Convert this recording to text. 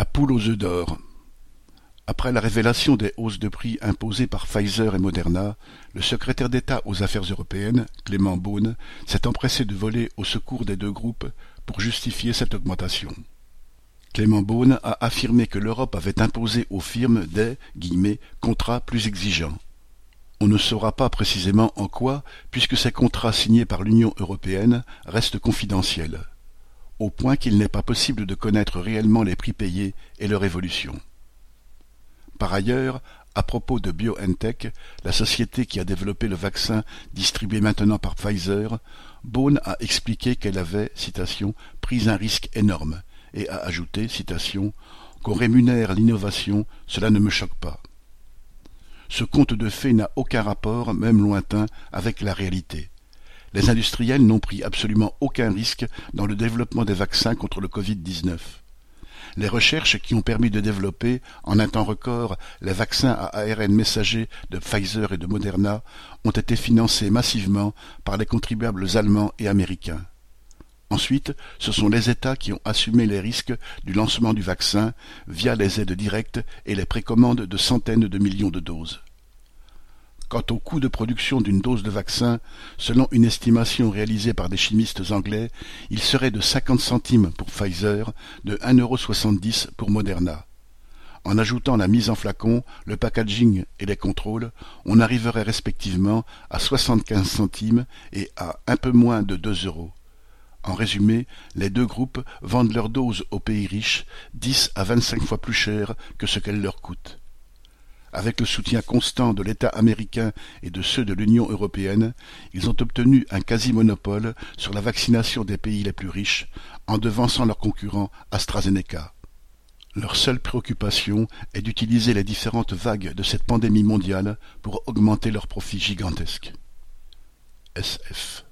La poule aux œufs d'or. Après la révélation des hausses de prix imposées par Pfizer et Moderna, le secrétaire d'État aux Affaires européennes, Clément Beaune, s'est empressé de voler au secours des deux groupes pour justifier cette augmentation. Clément Beaune a affirmé que l'Europe avait imposé aux firmes des contrats plus exigeants. On ne saura pas précisément en quoi, puisque ces contrats signés par l'Union européenne restent confidentiels, au point qu'il n'est pas possible de connaître réellement les prix payés et leur évolution. Par ailleurs, à propos de BioNTech, la société qui a développé le vaccin distribué maintenant par Pfizer, Beaune a expliqué qu'elle avait, citation, pris un risque énorme et a ajouté, citation, qu'on rémunère l'innovation, cela ne me choque pas. Ce conte de fées n'a aucun rapport, même lointain, avec la réalité. Les industriels n'ont pris absolument aucun risque dans le développement des vaccins contre le Covid-19. Les recherches qui ont permis de développer, en un temps record, les vaccins à ARN messager de Pfizer et de Moderna ont été financées massivement par les contribuables allemands et américains. Ensuite, ce sont les États qui ont assumé les risques du lancement du vaccin via les aides directes et les précommandes de centaines de millions de doses. Quant au coût de production d'une dose de vaccin, selon une estimation réalisée par des chimistes anglais, il serait de 50 centimes pour Pfizer, de 1,70€ pour Moderna. En ajoutant la mise en flacon, le packaging et les contrôles, on arriverait respectivement à 75 centimes et à un peu moins de 2 euros. En résumé, les deux groupes vendent leurs doses aux pays riches 10 à 25 fois plus cher que ce qu'elles leur coûtent. Avec le soutien constant de l'État américain et de ceux de l'Union européenne, ils ont obtenu un quasi-monopole sur la vaccination des pays les plus riches, en devançant leurs concurrents AstraZeneca. Leur seule préoccupation est d'utiliser les différentes vagues de cette pandémie mondiale pour augmenter leurs profits gigantesques. SF